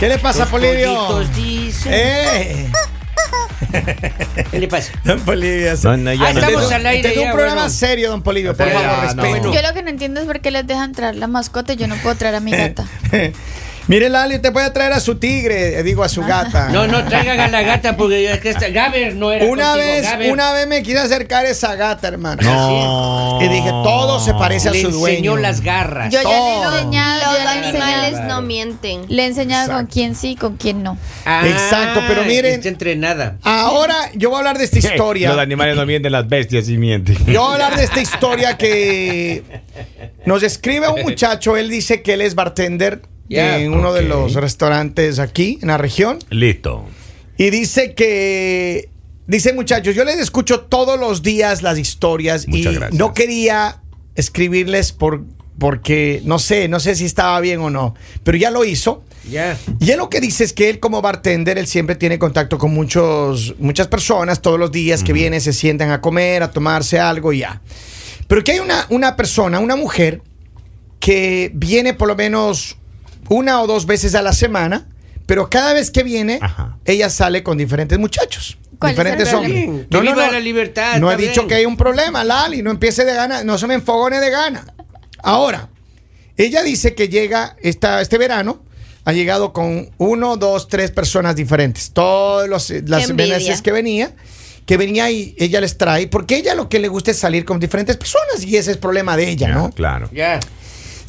¿Qué le pasa, Polivio? pollitos dicen. Eh. ¿Qué le pasa? Don Polivio. No, no, ya Ah, no. estamos al aire es un programa bueno. serio, don Polivio. Por favor, respeto. Yo lo que no entiendo es por qué les dejan traer la mascota y yo no puedo traer a mi gata. Mire, Lali, te puede traer a su tigre, eh, digo, a su gata. No, no, traigan a la gata porque ya que está. Gaber no era Una contigo, vez, Gaber una vez me quise acercar a esa gata, hermano. No. Y dije, todo se parece a Le su enseñó dueño. las garras. Yo ya le he enseñado, Los le animales enseñado, no mienten. le he enseñado con quién sí y con quién no. Ah, Exacto, pero miren- Está entrenada. Ahora yo voy a hablar de esta historia. Los animales no mienten, las bestias sí mienten. Yo voy a hablar de esta historia que nos escribe un muchacho. Él dice que él es bartender En uno de los restaurantes aquí en la región. Listo. Y dice que. Dice, muchachos, yo les escucho todos los días las historias Muchas y gracias. no quería escribirles por, porque no sé, no sé si estaba bien o no, pero ya lo hizo. Ya. Y él lo que dice es que él como bartender, él siempre tiene contacto con muchos, muchas personas todos los días que vienen, se sientan a comer, a tomarse algo y ya. Pero que hay una, una persona, una mujer, que viene por lo menos una o dos veces a la semana, pero cada vez que viene, Ajá. ella sale con diferentes muchachos. ¿Cuál es el diferentes hombres. Que viva la libertad, No he dicho que hay un problema, Lali. No empiece de gana, no se me enfogone de gana. Ahora, ella dice que llega esta, este verano, ha llegado con uno, dos, tres personas diferentes. Todas los- las veces que venía, que venía y ella les trae, porque ella lo que le gusta es salir con diferentes personas y ese es problema de ella, ¿no? Claro. Ya.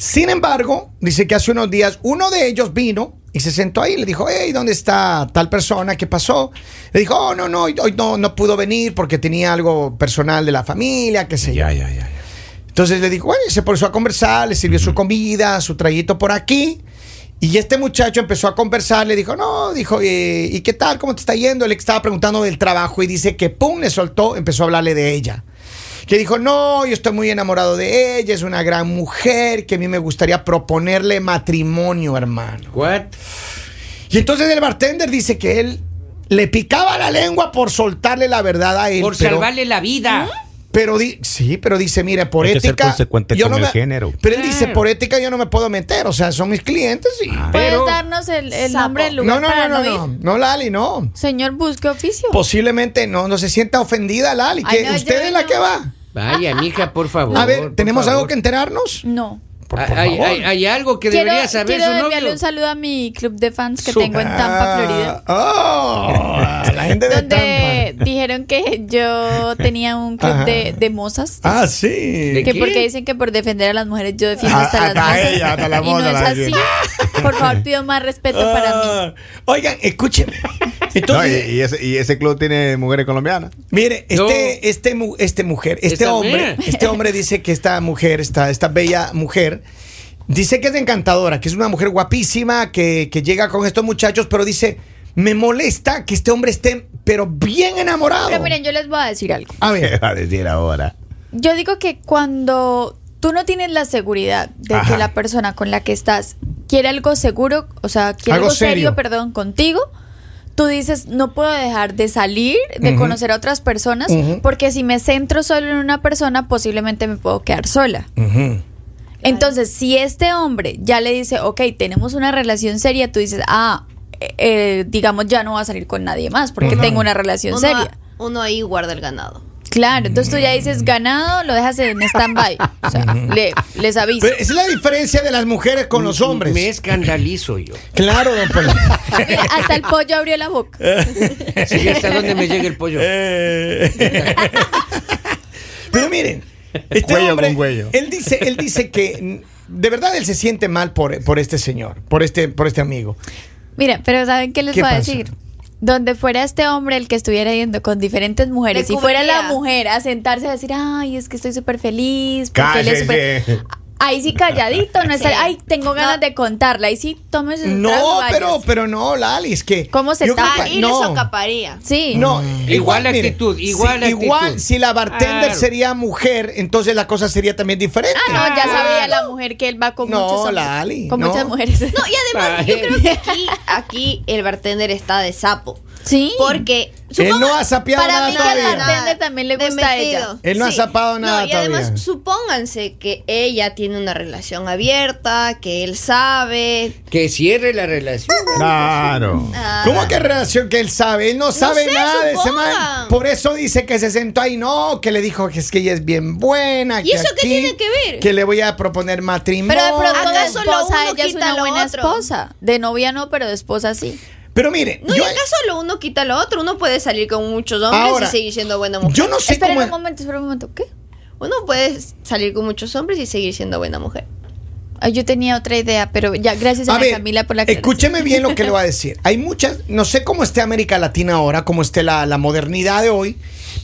Sin embargo, dice que hace unos días uno de ellos vino y se sentó ahí y le dijo, hey, ¿dónde está tal persona? ¿Qué pasó? Le dijo, oh, no, no, hoy, hoy no, no pudo venir porque tenía algo personal de la familia, qué sé yo. Ya, ya, ya. ya. Entonces le dijo, bueno, y se puso a conversar, le sirvió su comida, su trayito por aquí. Y este muchacho empezó a conversar, le dijo, no, dijo, eh, ¿y qué tal? ¿Cómo te está yendo? Él estaba preguntando del trabajo y dice que, pum, le soltó, empezó a hablarle de ella. Que dijo, no, yo estoy muy enamorado de ella, es una gran mujer, que a mí me gustaría proponerle matrimonio, hermano. What? Y entonces el bartender dice que él le picaba la lengua por soltarle la verdad a él. Por pero- salvarle la vida. Pero di- sí, pero dice, mire, por Hay que ser ética. consecuente yo con no el me- género. Pero él dice, por ética yo no me puedo meter. O sea, son mis clientes y. Ah. ¿Puedes Pero- darnos el, el nombre del no, lugar no, para no, no, no, no, no, Lali, no. Señor, busque oficio. Posiblemente no, no se sienta ofendida, Lali. Ay, Que no, usted es la no. que va. Vaya, mija, por favor. A ver, ¿tenemos favor. algo que enterarnos? No. Por, Ah, por hay, favor. hay- hay algo que Quiero, debería saber quiero su enviarle novio. un saludo a mi club de fans que Su- tengo en Tampa, Florida. Ah, oh, la gente de Donde Tampa. dijeron que yo tenía un club de, de mozas. Ah, sí. ¿De que qué? porque dicen que por defender a las mujeres yo defiendo Ah, hasta las hasta mozas. ella, hasta la y no moza es la así. Por favor, pido más respeto para mí. Ah, Oigan, escúcheme. No, Entonces, y, y ese, y ese club tiene mujeres colombianas. Mire, No. este, este, mu- este mujer, este Esta hombre, este hombre dice que esta mujer, esta, esta bella mujer, dice que es encantadora, que es una mujer guapísima, que, que llega con estos muchachos, pero dice, me molesta que este hombre esté, pero bien enamorado. Pero miren, yo les voy a decir algo. A ¿Qué ver, va a decir ahora? Yo digo que cuando tú no tienes la seguridad de Ajá. que la persona con la que estás quiere algo seguro, o sea, quiere Algo algo, serio, serio. perdón, contigo, tú dices, no puedo dejar de salir, de conocer a otras personas, porque si me centro solo en una persona, posiblemente me puedo quedar sola. Entonces, si este hombre ya le dice, ok, tenemos una relación seria, tú dices, ah, eh, eh, digamos, ya no va a salir con nadie más porque tengo una relación Uno, seria. uno ahí guarda el ganado. Claro, entonces tú ya dices ganado, lo dejas en stand-by. O sea, le- les aviso. Pero es la diferencia de las mujeres con los hombres. Me escandalizo yo. Claro, don Polo. Mira, hasta el pollo abrió la boca. Sí, hasta dónde me llega el pollo. Eh. Pero miren, este Cuello hombre, con cuello. él dice, él dice que de verdad él se siente mal por, por este señor, por este, por este amigo. Mira, pero ¿saben qué les ¿Qué voy a pasa? decir? Donde fuera este hombre el que estuviera yendo con diferentes mujeres y fuera la mujer a sentarse a decir, ay, es que estoy súper feliz. Porque él es. Ahí sí calladito, no está, Sí. ay, tengo ganas No. de contarla. Ahí sí, tómese un No, trago, pero, pero no, Lali, es que. ¿Cómo se tapa? Ahí no. le socaparía. Sí. No, Igual mire, actitud, igual si, actitud. Igual, si la bartender Claro. sería mujer, entonces la cosa sería también diferente. Ah, no, ya sabía la mujer que él va con No, muchos hombres, Lali, con no. muchas mujeres. No, y además Ay. yo creo que aquí, aquí el bartender está de sapo. Sí. Porque Él no ha sapeado Para nada mí todavía. bartender también le gusta a ella. Él no ha zapado nada No, y además, todavía. supónganse que ella tiene una relación abierta, que él sabe. Que cierre la relación. Claro. Ah, ¿Cómo que relación que él sabe? Él no sabe sé, nada de ese man. Por eso dice que se sentó ahí, no, que le dijo que es que ella es bien buena. ¿Y que eso qué tiene que ver? Que le voy a proponer matrimonio. Pero de pronto de ¿Acaso lo esposa ella es una buena otro? esposa. De novia no, pero de esposa sí. Pero mire, No, yo, y acaso lo uno quita lo otro. Uno puede salir con muchos hombres Ahora, y seguir siendo buena mujer. yo no sé Espera cómo. un momento, espera un momento. ¿Qué? Uno puede salir con muchos hombres y seguir siendo buena mujer. Ay, yo tenía otra idea, pero ya, gracias a, A ver, Camila por la escúcheme bien lo que le voy a decir. Hay muchas, no sé cómo esté América Latina ahora, cómo esté la, la modernidad de hoy,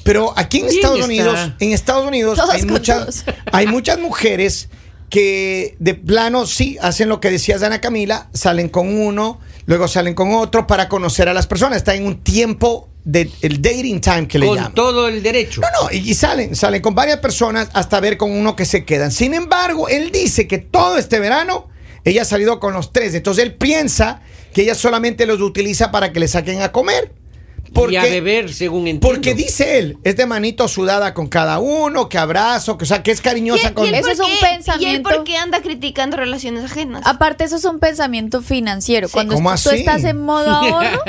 pero aquí en Estados está. Unidos, en Estados Unidos hay muchas, hay muchas mujeres que de plano sí hacen lo que decías Ana Camila, salen con uno, luego salen con otro para conocer a las personas. Está en un tiempo del el dating time que le Con llaman. todo el derecho. No, no, y, y salen, salen con varias personas hasta ver con uno que se quedan. Sin embargo, él dice que todo este verano ella ha salido con los tres. Entonces él piensa que ella solamente los utiliza para que le saquen a comer. Y a beber, según entiendo. Porque dice él, es de manito sudada con cada uno, que abrazo, que, o sea, que es cariñosa ¿Y- con y Eso es un pensamiento. ¿Y él por qué anda criticando relaciones ajenas? Aparte, eso es un pensamiento financiero. Cuando ¿Cómo tú así? estás en modo ahorro,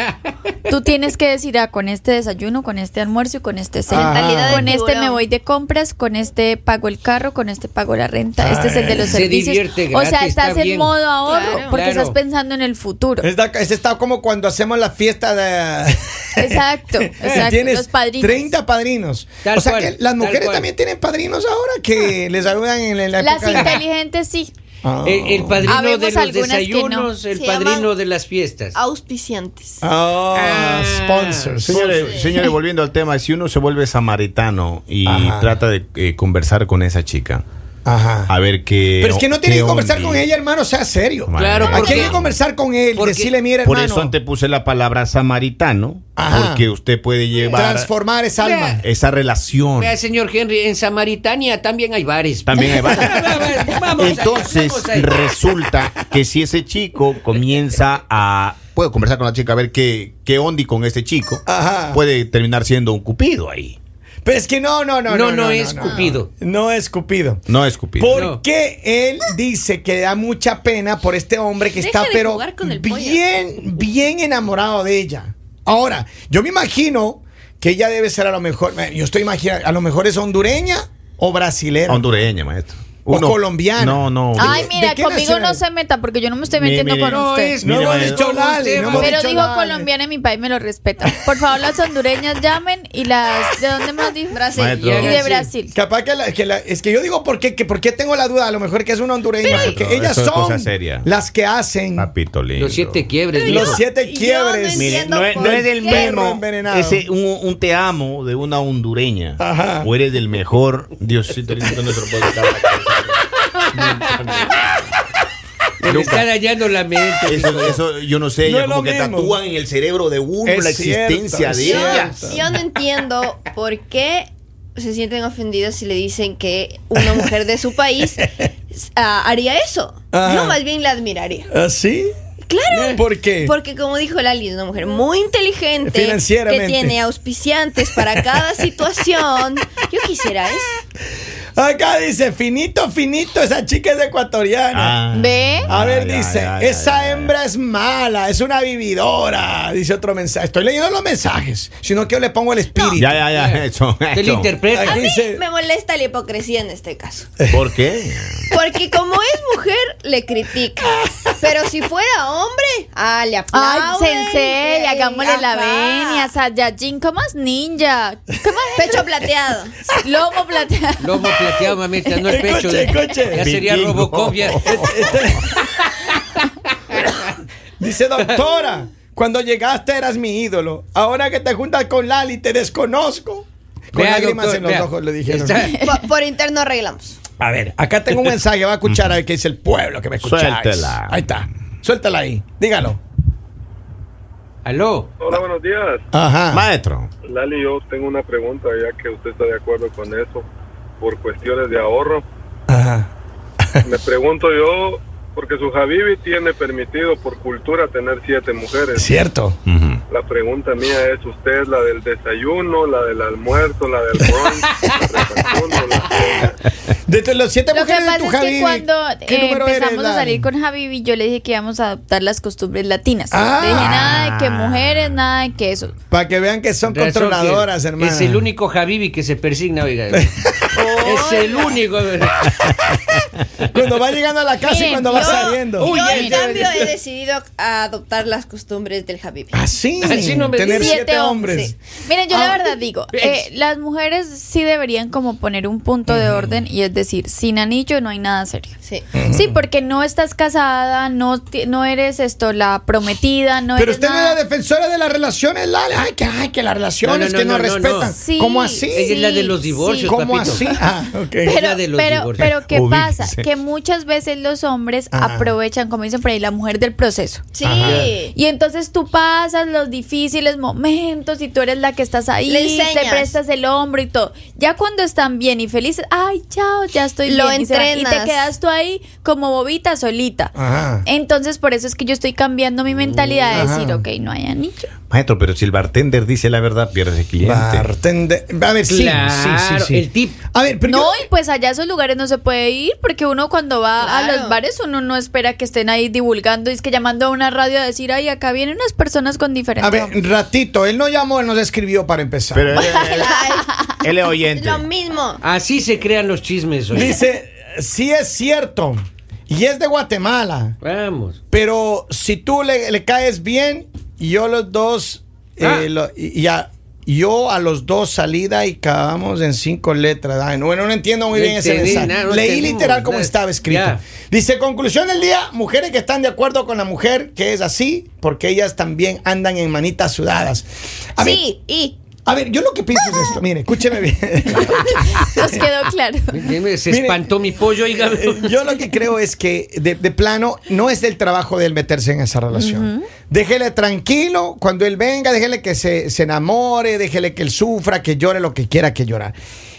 tú tienes que decir, ah, con este desayuno, con este almuerzo y con este cena. Con este me voy de compras, con este pago el carro, con este pago la renta. Este es el de los Se servicios. divierte o sea, gratis, estás está en bien. modo ahorro Claro. porque Claro. estás pensando en el futuro. Es, da- es está como cuando hacemos la fiesta de... Exacto, exacto. Tienes los padrinos. 30 padrinos. Tal o sea cual, que las mujeres también tienen padrinos ahora que les ayudan en, la Las época de- inteligentes sí. Ah. El, el padrino Habemos de los desayunos, no. el Se padrino de las fiestas. Auspiciantes. Ah, Ah. sponsors. Señores, señores, volviendo al tema, si uno se vuelve samaritano y Ajá. trata de eh, conversar con esa chica, Ajá. a ver qué. Pero es que no tiene qué que conversar onda. con ella, hermano, sea serio. Claro, Aquí porque- hay que conversar con él, porque- decirle, mira, Por hermano, eso te puse la palabra samaritano, Ajá. porque usted puede llevar transformar esa alma. Esa relación. Vea, señor Henry, en Samaritania también hay bares. También hay. Vamos ahí, Entonces vamos resulta que si ese chico comienza a puedo conversar con la chica a ver qué qué ondi con este chico, Ajá. puede terminar siendo un cupido ahí. Pero es que no, no, no. No, no es Cupido. No es Cupido. No es cupido. Porque él dice que da mucha pena por este hombre que Deja está, de pero jugar con el pollo. bien, bien enamorado de ella. Ahora, yo me imagino que ella debe ser a lo mejor, yo estoy imaginando, a lo mejor es hondureña o brasilera. Hondureña, maestro. O colombiana. No, no. Ay, ¿De mira, conmigo no se meta porque yo no me estoy metiendo mire. con No, usted. es- No Mire, hemos dicho Lali, no Pero dicho dijo Lali. colombiana en mi país, me lo respetan. Por favor, las hondureñas llamen y las. ¿De dónde lo dijo? Brasil. Maestro. Y de Brasil. Capaz que, la- que la- es que yo digo por qué, que por qué tengo la duda, a lo mejor que es una hondureña, Pero- porque No, ellas son seria. las que hacen Papito lindo. Los siete quiebres. Los siete no quiebres. Mire, no es, no es del mismo ese un, un te amo de una hondureña Ajá. o eres del mejor Diosito lindo nuestro podcast. Me le está dañando la mente. Eso, eso yo no sé, No ella como que mismo. tatúan en el cerebro de uno Es la cierto, existencia de ella. Yo no entiendo por qué se sienten ofendidos si le dicen que una mujer de su país ah, haría eso. Ajá. Yo más bien la admiraría. ¿Así? Claro. ¿Por qué? Porque como dijo Lali, es una mujer muy inteligente, Financieramente. que tiene auspiciantes para cada situación. Yo quisiera eso. Acá dice, finito, finito, esa chica es ecuatoriana. Ah. ¿Ve? A ver, Ay, dice, ay, ay, esa ay, ay. hembra es mala, es una vividora, dice otro mensaje. Estoy leyendo los mensajes, sino que yo le pongo el espíritu. Ya, ya, ya, eso. Te lo interpreta. A mí dice- me molesta la hipocresía en este caso. ¿Por qué? Porque como es mujer, le critica. Pero si fuera hombre, ah, le Ay, aplauden. sensei, hagámosle la venia, Saiyajin, ¿cómo es ninja? ¿Cómo Pecho plateado. es? Lomo plateado. Lomo plateado, mamita, no el pecho. Escuche, escuche. Ya sería Vikingo. Robocop. ya. Dice, doctora, cuando llegaste eras mi ídolo. Ahora que te juntas con Lali, te desconozco. Con Vea, lágrimas doctor, en los vea. ojos le dijeron. Está- Por, por interno arreglamos. A ver, acá tengo un mensaje, va a escuchar a ver qué dice el pueblo que me escucháis. Suéltela. Ahí está. Suéltala ahí. Dígalo. Aló. Hola, buenos días. Ajá. Maestro. Lali, yo tengo una pregunta, ya que usted está de acuerdo con eso, por cuestiones de ahorro. Ajá. Me pregunto yo, porque su Habibi tiene permitido por cultura tener siete mujeres. Cierto. Ujú. la pregunta mía es, ¿usted es la del desayuno, la del almuerzo, la del brunch, la desayuno, la cena? De los siete Lo que mujeres de pasa tu es que Javi, cuando ¿qué eh, empezamos a salir con Javi, yo le dije que íbamos a adoptar las costumbres latinas. Ah. Le dije nada de que mujeres, nada de que eso. Para que vean que son controladoras, que hermano. Es el único Habibi que se persigna, oiga. es el único. Cuando va llegando a la casa y cuando va yo- saliendo. Uy, yo, en cambio, he decidido adoptar las costumbres del Habibi. Así, Así no me tener siete hombres. Sí. Miren, yo Ah. la verdad digo, eh, las mujeres sí deberían como poner un punto de orden y es decir, sin anillo no hay nada serio. Sí. Sí, porque no estás casada, no, no eres esto, la prometida, no Pero eres usted no es nada. la defensora de las relaciones, Lali. Ay, que, ay, que las relaciones No, no, que no, respetan. no. Sí, ¿Cómo así? Ella es la de los sí, divorcios, ¿Cómo papito. así? Ah, Pero, la de los pero, ¿qué Ubíquese. pasa? Que muchas veces los hombres Ajá. aprovechan, como dicen por ahí, la mujer del proceso. Sí. Ajá. Y entonces tú pasas los difíciles momentos y tú eres la que estás ahí, Le te prestas el hombro y todo. Ya cuando están bien y felices, ay, chao, ya estoy Lo bien. y te quedas tú ahí como bobita solita. Ajá. Entonces por eso es que yo estoy cambiando mi mentalidad de decir, ok, no hay anillo. Maestro, pero si el bartender dice la verdad, pierde cliente. Bartender. A ver, sí, Claro, sí, sí, sí. el tip. A ver, pero no, y pues allá a esos lugares no se puede ir porque uno cuando va a los bares uno no espera que estén ahí divulgando y es que llamando a una radio a decir, ay, acá vienen unas personas con diferentes... a ver, ratito, él no llamó, él nos escribió para empezar. Pero él, él- él es oyente. lo mismo. Así se crean los chismes. Dice, sí es cierto, y es de Guatemala, Vamos. pero si tú le, le caes bien, yo los dos, eh, Ah. lo- y, y a- yo a los dos salida y acabamos en cinco letras. Ay, no, bueno, no entiendo muy No bien ese mensaje. no Leí literal como estaba escrito. Dice, conclusión del día, mujeres que están de acuerdo con la mujer que es así, porque ellas también andan en manitas sudadas. A Sí, y a ver, yo lo que pienso es esto, mire, escúcheme bien. Nos quedó claro. Se Mire, espantó mi pollo, oiga. Eh, Yo lo que creo es que de, de plano no es del trabajo de él meterse en esa relación. Déjele tranquilo, cuando él venga, déjele que se, se enamore, déjele que él sufra, que llore lo que quiera que llorar.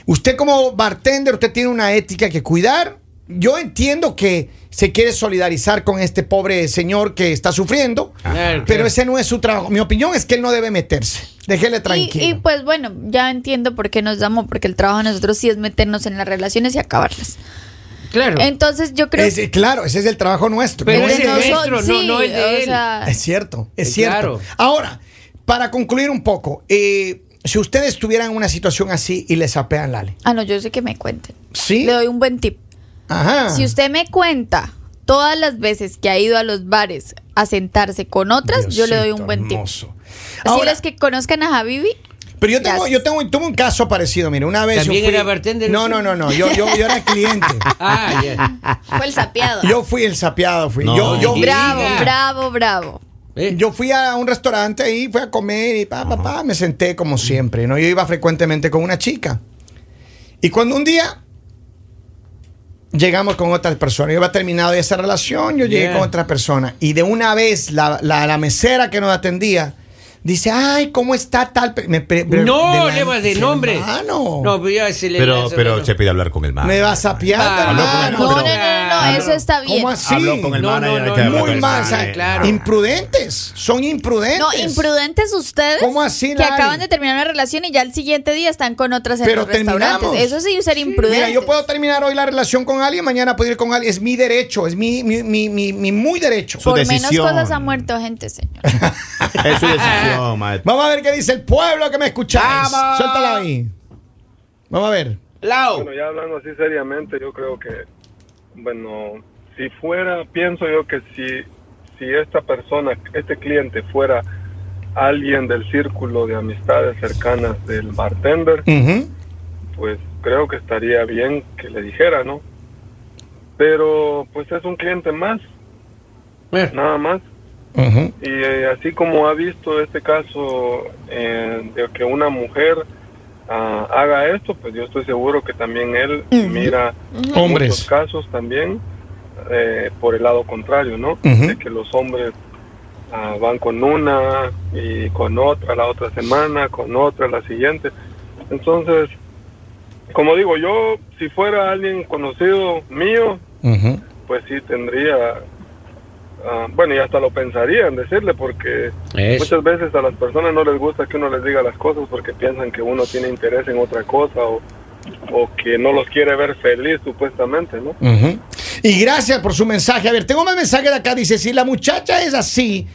Usted como bartender, usted tiene una ética que cuidar. Yo entiendo que se quiere solidarizar con este pobre señor que está sufriendo, Claro, pero ese no es su trabajo. Mi opinión es que él no debe meterse. Déjele tranquilo. Y, y, pues bueno, ya entiendo por qué nos llamó, porque el trabajo de nosotros sí es meternos en las relaciones y acabarlas. Claro. Entonces yo creo Ese- claro, ese es el trabajo nuestro. Pero No es es el de él. nuestro, no- no el de o él. sea, Es cierto, es Sí, cierto. claro. Ahora, para concluir un poco, eh, si ustedes estuvieran en una situación así y les apean Lali, ah, no, yo sé que me cuenten. ¿sí? Le doy un buen tip. Ajá. Si usted me cuenta todas las veces que ha ido a los bares a sentarse con otras, yo le doy un buen tip. hermoso. Así Ahora, los que conozcan a Habibi, pero yo tengo, yo tengo, tuve un caso parecido, mire, una vez ¿También yo fui, era bartender No, no, no, no, yo, yo, yo era cliente. Ah, ya. fue el sapeado. Yo fui el sapeado, fui. No. Yo, yo, bravo, bravo, bravo. Eh, yo fui a un restaurante ahí, fui a comer y pa, pa, pa, me senté como siempre, ¿no? Yo iba frecuentemente con una chica. Y cuando un día llegamos con otra persona, yo había terminado esa relación, yo llegué Yeah. con otra persona. Y de una vez la, la, la mesera que nos atendía dice, ay, ¿cómo está tal? pe-?" Me pre- pre- no, la- le vas de nombre. Hermano, No, pero ya se le Pero, se pide hablar con el man. me vas a piar, Ah, habló con el- hermano. No, no, no, no, no, eso está bien. ¿Cómo así? Habló con el No, manager, no, hay no, que hablar Muy el mal, o manager. sea, claro. imprudentes, son imprudentes. No, imprudentes ustedes. ¿Cómo así, Que Lali? acaban de terminar una relación y ya el siguiente día están con otras en Pero los restaurantes. terminamos. Eso sí es ser imprudente. Mira, yo puedo terminar hoy la relación con alguien, mañana puedo ir con alguien. Es mi derecho, es mi, mi, mi, mi, mi muy derecho. Su Por menos cosas ha muerto gente, señor. Es su decisión, maestro. Vamos a ver qué dice el pueblo que me escucháis. Vamos. Suéltala ahí. Vamos a ver. Lau. Bueno, ya hablando así seriamente, yo creo que, bueno, si fuera, pienso yo que si, si esta persona, este cliente fuera alguien del círculo de amistades cercanas del bartender, pues creo que estaría bien que le dijera, ¿no? Pero pues es un cliente más, Bueno, nada más. Y eh, así como ha visto este caso eh, de que una mujer ah, haga esto, pues yo estoy seguro que también él mira Hombres. muchos casos también eh, por el lado contrario, ¿no? De que los hombres ah, van con una y con otra la otra semana, con otra la siguiente. Entonces, como digo, yo si fuera alguien conocido mío, pues sí tendría ah, bueno, y hasta lo pensaría en decirle porque Eso. muchas veces a las personas no les gusta que uno les diga las cosas porque piensan que uno tiene interés en otra cosa o, o que no los quiere ver feliz supuestamente, ¿no? Y gracias por su mensaje. A ver, tengo más mensaje de acá. Dice, si la muchacha es así,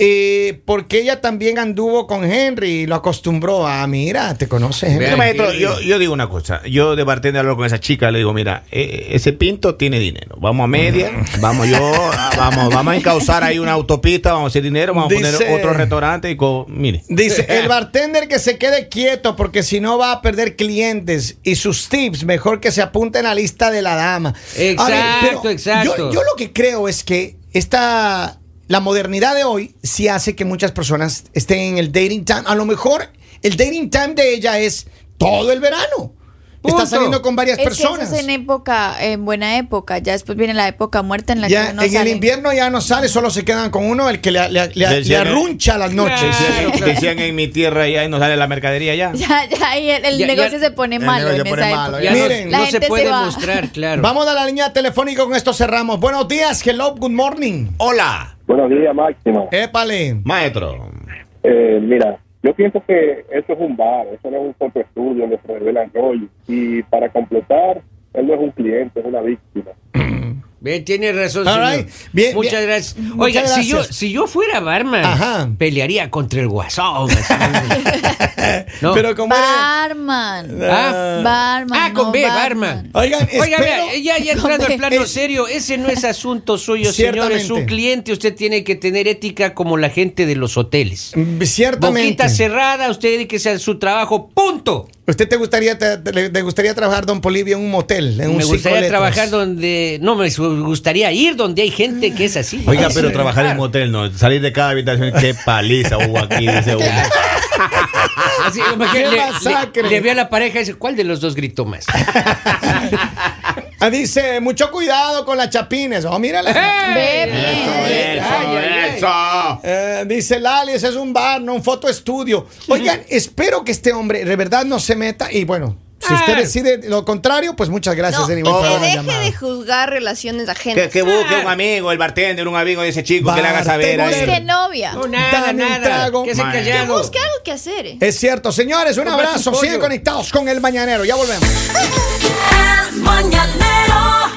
eh, porque ella también anduvo con Henry y lo acostumbró a, mira, te conoce Henry. Mira, maestro, yo, yo digo una cosa. Yo de bartender hablo con esa chica, le digo, mira, eh, ese pinto tiene dinero. Vamos a media, vamos yo, ah, vamos, vamos a encauzar ahí una autopista, vamos a hacer dinero, vamos a poner otro restaurante y co- mire. Dice, el bartender que se quede quieto porque si no va a perder clientes y sus tips, mejor que se apunte en la lista de la dama. Exacto, exacto. Yo, yo lo que creo es que esta, la modernidad de hoy sí hace que muchas personas estén en el dating time. A lo mejor el dating time de ella es todo el verano. Punto. Está saliendo con varias Es que eso personas. es en época, en buena época. Ya después viene la época muerta en la Ya, que uno en sale. el invierno ya no sale, solo se quedan con uno, el que le, le- le- le Decían- arruncha las noches. Claro, Decían, decían en mi tierra y ahí no sale la mercadería ya. Ya, ya, ahí el, el Ya- negocio ya- se pone malo en pone esa malo, época. Ya Miren, no, la no gente se puede va. mostrar, claro. Vamos a la línea telefónica, con esto cerramos. Buenos días, hello, good morning. Hola, Buenos días, Máximo. Épale. maestro. Eh, mira, yo pienso que eso es un bar, eso no es un fotoestudio donde se revelan rollos. Y para completar, él no es un cliente, es una víctima. Bien, tiene razón, señor. right. Bien, Muchas bien. gracias. Muchas Oiga, Si, yo, si yo fuera barman, Ajá. pelearía contra el guasón. No. Pero como Barman. Ah. Barman. Ah, con no B, barman. Oigan, Oiga, espero- vea, ya, ya entrando al plano Es- serio, ese no es asunto suyo, señor, es un cliente, usted tiene que tener ética como la gente de los hoteles. Mm, Ciertamente. Boquita cerrada, usted dedíquese a su trabajo, punto. ¿Usted te gustaría, te, te- te gustaría trabajar, don Polivio, en un motel? En un me gustaría trabajar donde, no, me gustaría ir donde hay gente que es así. Oiga, pero trabajar en claro. motel no, salir de cada habitación, qué paliza hubo aquí, dice uno. Así, ¡Qué le- masacre! Le, le ve a la pareja y dice, ¿cuál de los dos gritó más? Ah, dice, mucho cuidado con las chapines. Oh, mírala. Ve, Eso, bien. eso, Ay, ay, ay. eso. Eh, dice Lali, ese es un bar, no un foto estudio. Oigan, espero que este hombre de verdad no se meta. Y bueno, si usted Ah. decide lo contrario, pues muchas gracias. No, por que deje llamada. de juzgar relaciones ajenas. Que, que busque un amigo, el bartender, un amigo de ese chico que le haga saber. Bartender. Busque novia. No, nada, Dame un nada. trago. Que se. Que busque algo que hacer. eh. Es cierto, señores, un abrazo. Sigan conectados con el mañanero. Ya volvemos. El mañanero